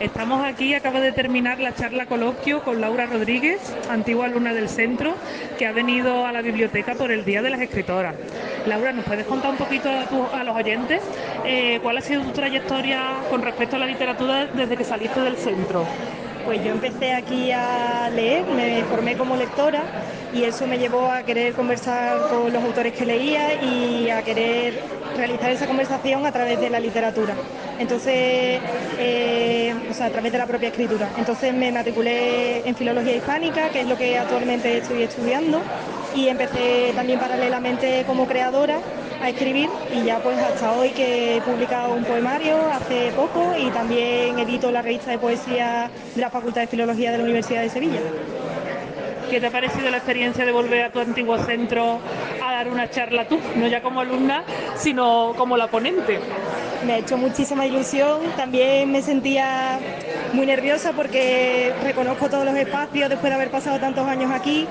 Estamos aquí, acaba de terminar la charla coloquio con Laura Rodríguez, antigua alumna del centro, que ha venido a la biblioteca por el Día de las Escritoras. Laura, ¿nos puedes contar un poquito a, los oyentes eh, cuál ha sido tu trayectoria con respecto a la literatura desde que saliste del centro? Pues yo empecé aquí a leer, me formé como lectora y eso me llevó a querer conversar con los autores que leía y a querer realizar esa conversación a través de la literatura. Entonces, eh, o sea, a través de la propia escritura. Entonces me matriculé en filología hispánica, que es lo que actualmente estoy estudiando, y empecé también paralelamente como creadora a escribir y ya pues hasta hoy que he publicado un poemario hace poco y también edito la revista de poesía de la Facultad de Filología de la Universidad de Sevilla. ¿Qué te ha parecido la experiencia de volver a tu antiguo centro a dar una charla tú, no ya como alumna, sino como la ponente? Me ha hecho muchísima ilusión, también me sentía muy nerviosa porque reconozco todos los espacios después de haber pasado tantos años aquí.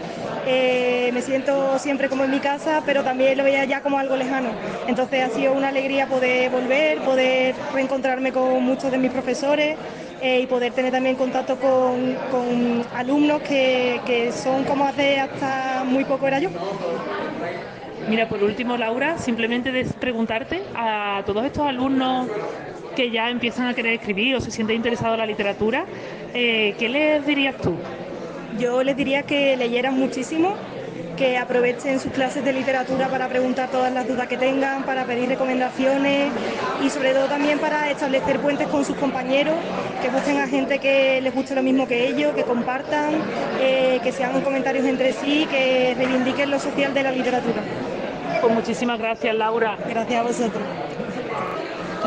Eh, me siento siempre como en mi casa, pero también lo veía ya como algo lejano. Entonces ha sido una alegría poder volver, poder reencontrarme con muchos de mis profesores eh, y poder tener también contacto con, alumnos que, que son como hace hasta muy poco era yo. Mira, por último, Laura, simplemente preguntarte a todos estos alumnos que ya empiezan a querer escribir o se sienten interesados en la literatura, eh, ¿qué les dirías tú? Yo les diría que leyeran muchísimo, que aprovechen sus clases de literatura para preguntar todas las dudas que tengan, para pedir recomendaciones y sobre todo también para establecer puentes con sus compañeros, que busquen a gente que les guste lo mismo que ellos, que compartan, eh, que se hagan comentarios entre sí, que reivindiquen lo social de la literatura. Pues muchísimas gracias, Laura. Gracias a vosotros.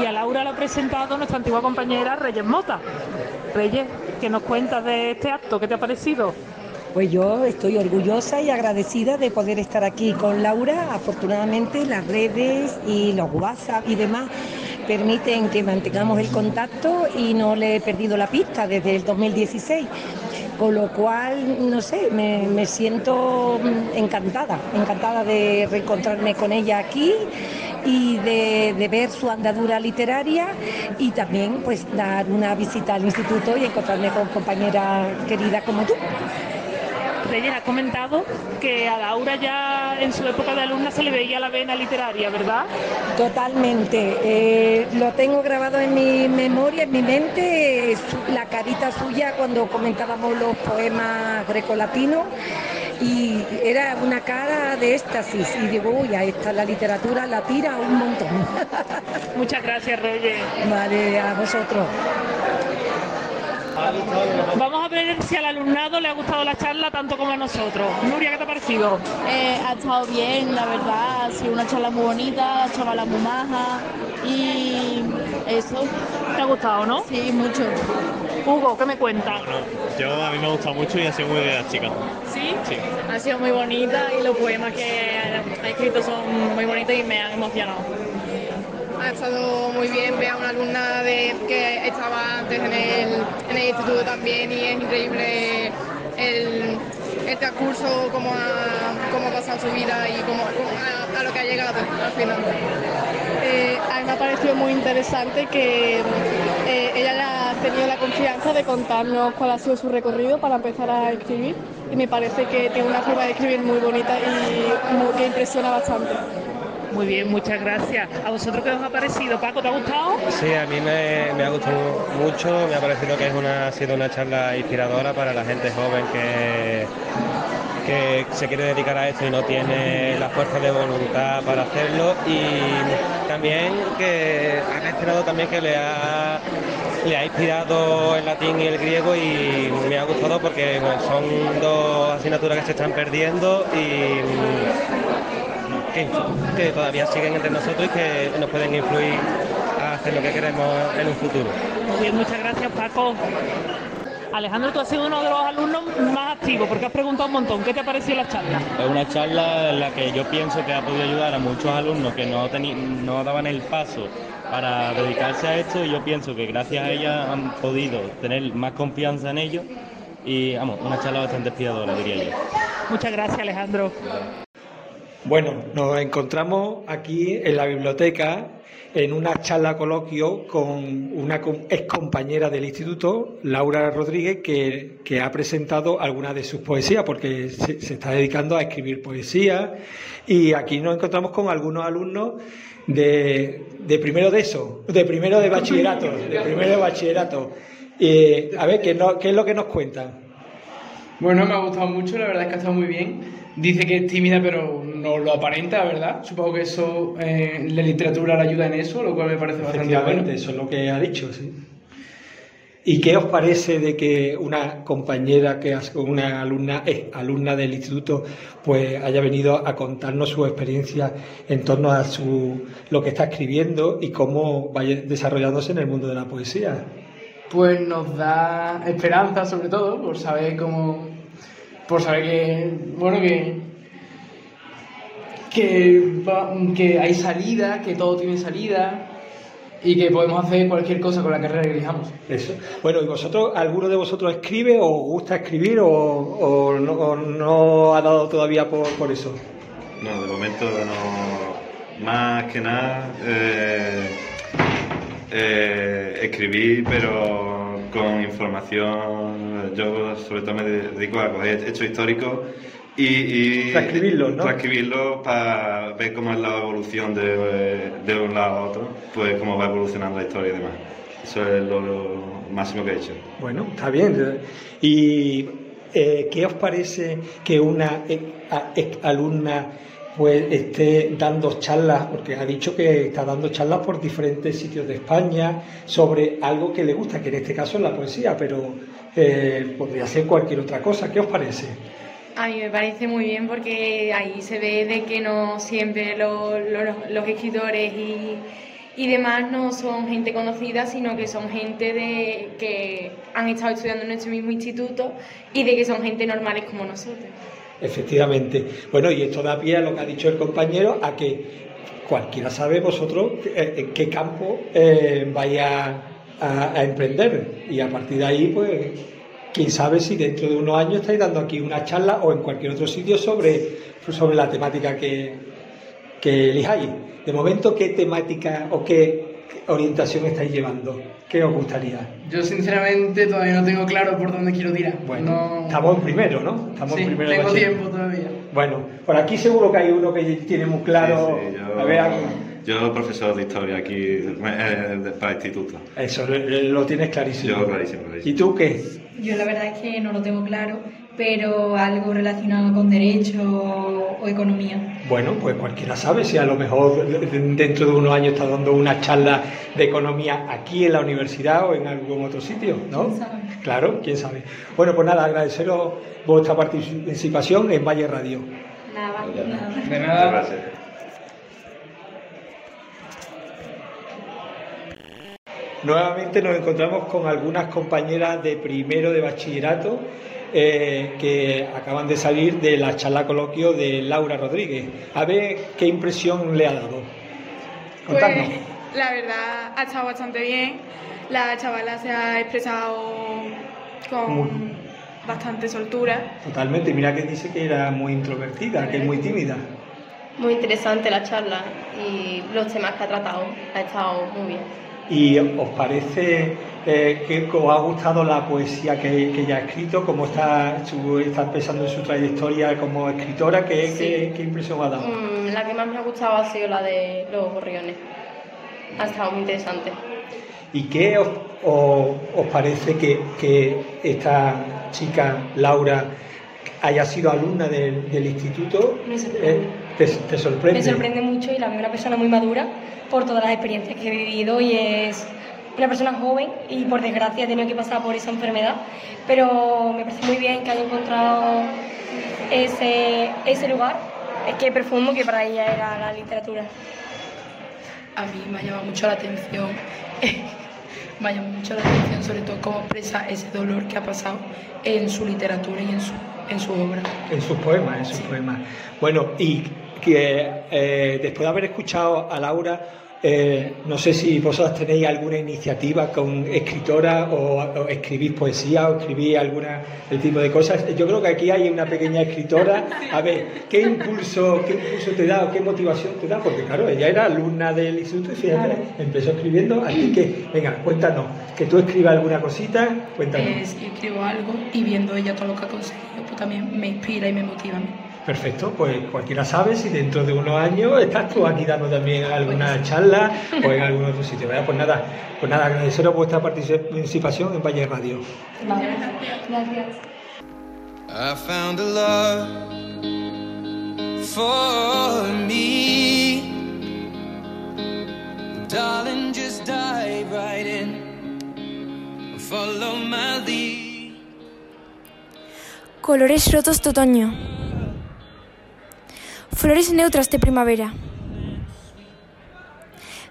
Y a Laura lo ha presentado nuestra antigua compañera Reyes Mota. Reyes, ¿qué nos cuentas de este acto? ¿Qué te ha parecido? Pues yo estoy orgullosa y agradecida de poder estar aquí con Laura. Afortunadamente las redes y los WhatsApp y demás permiten que mantengamos el contacto y no le he perdido la pista desde el 2016. Con lo cual, no sé, me, siento encantada, encantada de reencontrarme con ella aquí y de, ver su andadura literaria y también pues dar una visita al instituto y encontrarme con compañera querida como tú. Reyes ha comentado que a Laura ya en su época de alumna se le veía la vena literaria, ¿verdad? Totalmente. Eh, lo tengo grabado en mi memoria, en mi mente, la carita suya cuando comentábamos los poemas grecolatinos y era una cara de éxtasis y digo, uy, ahí está la literatura, la tira un montón. Muchas gracias, Reyes. Vale, a vosotros. Vamos a ver si al alumnado le ha gustado la charla tanto como a nosotros. Nuria, ¿qué te ha parecido? Eh, ha estado bien, la verdad, ha sido una charla muy bonita, la chavala muy maja y eso. ¿Te ha gustado, no? Sí, mucho. Hugo, ¿qué me cuentas? yo a mí me ha gustado mucho y ha sido muy de la chica. ¿Sí? Sí. Ha sido muy bonita y los poemas que ha escrito son muy bonitos y me han emocionado ha estado muy bien ver a una alumna de, que estaba antes en el, en el instituto también y es increíble el, el transcurso, cómo ha, cómo ha pasado su vida y cómo, a, lo que ha llegado al final. Eh, a mí me ha parecido muy interesante que eh, ella ha tenido la confianza de contarnos cuál ha sido su recorrido para empezar a escribir y me parece que tiene una forma de escribir muy bonita y que impresiona bastante. Muy bien, muchas gracias. ¿A vosotros qué os ha parecido? Paco, ¿te ha gustado? Sí, a mí me, ha gustado mucho, me ha parecido que es una, ha sido una charla inspiradora para la gente joven que, que se quiere dedicar a esto y no tiene la fuerza de voluntad para hacerlo y también que ha gestionado también que le ha, le ha inspirado el latín y el griego y me ha gustado porque son dos asignaturas que se están perdiendo y que, todavía siguen entre nosotros y que nos pueden influir a hacer lo que queremos en un futuro. Muy bien, muchas gracias Paco. Alejandro, tú has sido uno de los alumnos más activos porque has preguntado un montón. ¿Qué te ha parecido la charla? Es una charla en la que yo pienso que ha podido ayudar a muchos alumnos que no, no daban el paso para dedicarse a esto y yo pienso que gracias a ella han podido tener más confianza en ello y vamos, una charla bastante inspiradora diría yo. Muchas gracias Alejandro. Bueno, nos encontramos aquí en la biblioteca en una charla coloquio con una ex compañera del instituto, Laura Rodríguez, que, ha presentado algunas de sus poesías, porque se, está dedicando a escribir poesía. Y aquí nos encontramos con algunos alumnos de, primero de eso, de primero de bachillerato, de primero de bachillerato. a ver, ¿qué, ¿qué es lo que nos cuentan? Bueno, me ha gustado mucho, la verdad es que ha estado muy bien dice que es tímida, pero no lo aparenta, ¿verdad? Supongo que eso, eh, la literatura le ayuda en eso, lo cual me parece bastante bueno. eso es lo que ha dicho, sí. ¿Y qué os parece de que una compañera, que una alumna, alumna del instituto, pues haya venido a contarnos su experiencia en torno a su, lo que está escribiendo y cómo vaya desarrollándose en el mundo de la poesía? Pues nos da esperanza, sobre todo, por saber cómo, por saber que, bueno, que, que, hay salida, que todo tiene salida y que podemos hacer cualquier cosa con la carrera que elijamos. Eso. Bueno, ¿y vosotros, alguno de vosotros escribe o gusta escribir o, no, ha dado todavía por, eso? No, de momento no. Más que nada, eh, eh, escribir, pero con información. Yo, sobre todo, me dedico a coger hechos históricos y, y transcribirlos, ¿no? Transcribirlos para ver cómo es la evolución de, de, un lado a otro, pues cómo va evolucionando la historia y demás. Eso es lo, máximo que he hecho. Bueno, está bien. ¿Y eh, qué os parece que una alumna pues esté dando charlas, porque ha dicho que está dando charlas por diferentes sitios de España sobre algo que le gusta, que en este caso es la poesía, pero eh, podría ser cualquier otra cosa. ¿Qué os parece? A mí me parece muy bien porque ahí se ve de que no siempre los, escritores y, y, demás no son gente conocida, sino que son gente de, que han estado estudiando en nuestro mismo instituto y de que son gente normales como nosotros. Efectivamente. Bueno, y esto da pie a lo que ha dicho el compañero, a que cualquiera sabe vosotros eh, en qué campo eh, vaya a, emprender. Y a partir de ahí, pues, quién sabe si dentro de unos años estáis dando aquí una charla o en cualquier otro sitio sobre, sobre la temática que, que elijáis. De momento, ¿qué temática o qué orientación estáis llevando? ¿Qué os gustaría? Yo sinceramente todavía no tengo claro por dónde quiero tirar. Bueno, estamos en primero, ¿no? Estamos sí, primero tengo tiempo todavía. Bueno, por aquí seguro que hay uno que tiene muy claro. yo, a ver, yo profesor de historia aquí eh, para instituto. Eso, lo, tienes clarísimo. Yo clarísimo, ¿Y tú qué? Yo la verdad es que no lo tengo claro, pero algo relacionado con derecho o economía. Bueno, pues cualquiera sabe si a lo mejor dentro de unos años está dando una charla de economía aquí en la universidad o en algún otro sitio, ¿no? ¿Quién sabe? Claro, quién sabe. Bueno, pues nada, agradeceros vuestra participación en Valle Radio. Nada, nada. De nada. Gracias. Nuevamente nos encontramos con algunas compañeras de primero de bachillerato eh, que acaban de salir de la charla coloquio de Laura Rodríguez. A ver qué impresión le ha dado. Contadnos. Pues, la verdad ha estado bastante bien. La chavala se ha expresado con bastante soltura. Totalmente. Mira que dice que era muy introvertida, que es muy tímida. Muy interesante la charla y los temas que ha tratado. Ha estado muy bien. ¿Y os parece eh, que os ha gustado la poesía que, que ella ha escrito? ¿Cómo está, está pensando en su trayectoria como escritora? ¿Qué, qué, impresión ha dado? Mm, la que más me ha gustado ha sido la de Los Gorriones. Ha estado muy interesante. ¿Y qué os, os, parece que, que, esta chica, Laura, haya sido alumna del, del instituto? Me sorprende. Eh, ¿Te, sorprende? Me sorprende mucho y la veo una persona muy madura por todas las experiencias que he vivido y es una persona joven y por desgracia ha tenido que pasar por esa enfermedad, pero me parece muy bien que haya encontrado ese, ese lugar, es que profundo que para ella era la literatura. A mí me ha llamado mucho la atención, me ha llamado mucho la atención sobre todo cómo expresa ese dolor que ha pasado en su literatura y en su, en su obra. En sus poemas, en sus poemas. Bueno, y que eh, después de haber escuchado a Laura, eh, no sé si vosotras tenéis alguna iniciativa con escritoras o, escribís poesía o escribís alguna el tipo de cosas. Yo creo que aquí hay una pequeña escritora. A ver, ¿qué impulso, qué impulso te da o qué motivación te da? Porque claro, ella era alumna del instituto y fíjate, empezó escribiendo. Así que, venga, cuéntanos, que tú escribas alguna cosita, cuéntanos. Escribo algo y viendo ella todo lo que ha conseguido, pues también me inspira y me motiva. Perfecto, pues cualquiera sabe si dentro de unos años estás tú aquí dando también alguna charla o en algún otro sitio. Pues nada, pues nada, agradeceros vuestra participación en Valle Radio. Gracias. I found a love for me. Darling, just dive right in. Follow my lead. Colores rotos de otoño. Flores neutras de primavera.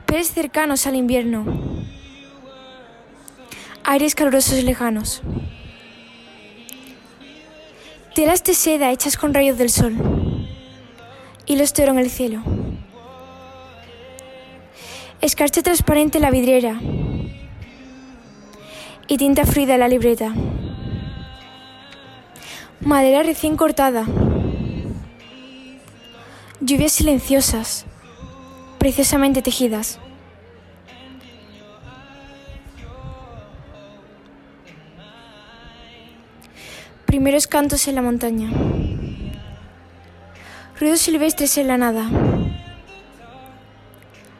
Peres cercanos al invierno. Aires calurosos lejanos. Telas de seda hechas con rayos del sol. Hilos de oro en el cielo. Escarcha transparente en la vidriera. Y tinta fluida en la libreta. Madera recién cortada. Lluvias silenciosas, preciosamente tejidas. Primeros cantos en la montaña. Ruidos silvestres en la nada.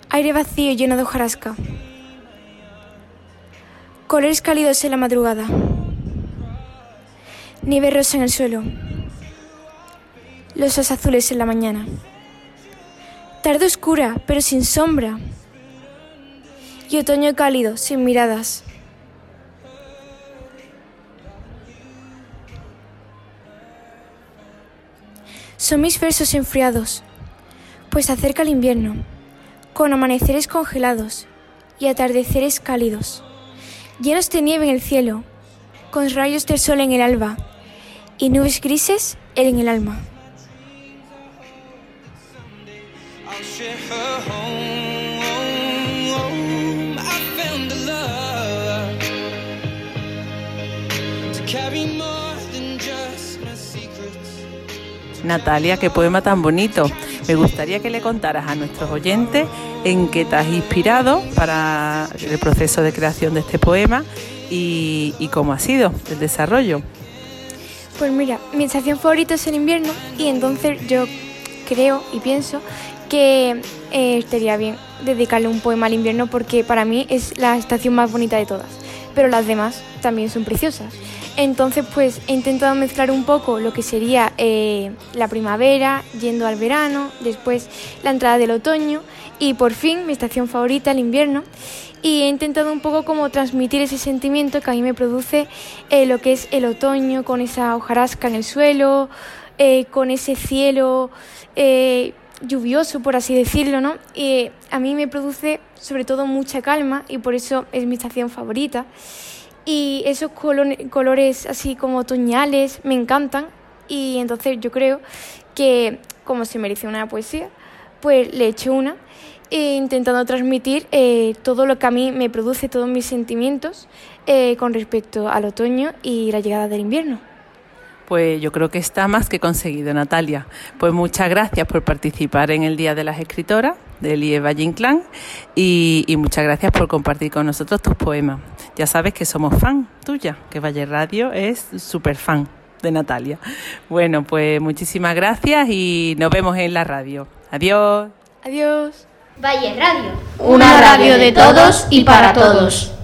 Aire vacío lleno de hojarasca. Colores cálidos en la madrugada. Nieve rosa en el suelo. Los azules en la mañana. Tarde oscura, pero sin sombra. Y otoño cálido, sin miradas. Son mis versos enfriados, pues acerca el invierno, con amaneceres congelados y atardeceres cálidos, llenos de nieve en el cielo, con rayos del sol en el alba y nubes grises en el alma. Natalia, qué poema tan bonito. Me gustaría que le contaras a nuestros oyentes en qué te has inspirado para el proceso de creación de este poema y, y cómo ha sido el desarrollo. Pues mira, mi estación favorita es el invierno y entonces yo creo y pienso que eh, estaría bien dedicarle un poema al invierno porque para mí es la estación más bonita de todas, pero las demás también son preciosas. Entonces pues he intentado mezclar un poco lo que sería eh, la primavera, yendo al verano, después la entrada del otoño y por fin mi estación favorita, el invierno. Y he intentado un poco como transmitir ese sentimiento que a mí me produce eh, lo que es el otoño, con esa hojarasca en el suelo, con ese cielo lluvioso, por así decirlo, ¿no? A mí me produce sobre todo mucha calma y por eso es mi estación favorita. Y esos colores así como otoñales me encantan. Y entonces yo creo que como se merece una poesía, pues le hecho una e intentando transmitir eh, todo lo que a mí me produce, todos mis sentimientos eh, con respecto al otoño y la llegada del invierno. Pues yo creo que está más que conseguido, Natalia. Pues muchas gracias por participar en el Día de las Escritoras del IE Valle Inclán y, y, muchas gracias por compartir con nosotros tus poemas. Ya sabes que somos fan tuya, que Valle Radio es súper fan de Natalia. Bueno, pues muchísimas gracias y nos vemos en la radio. Adiós. Adiós. Valle Radio. Una radio de todos y para todos.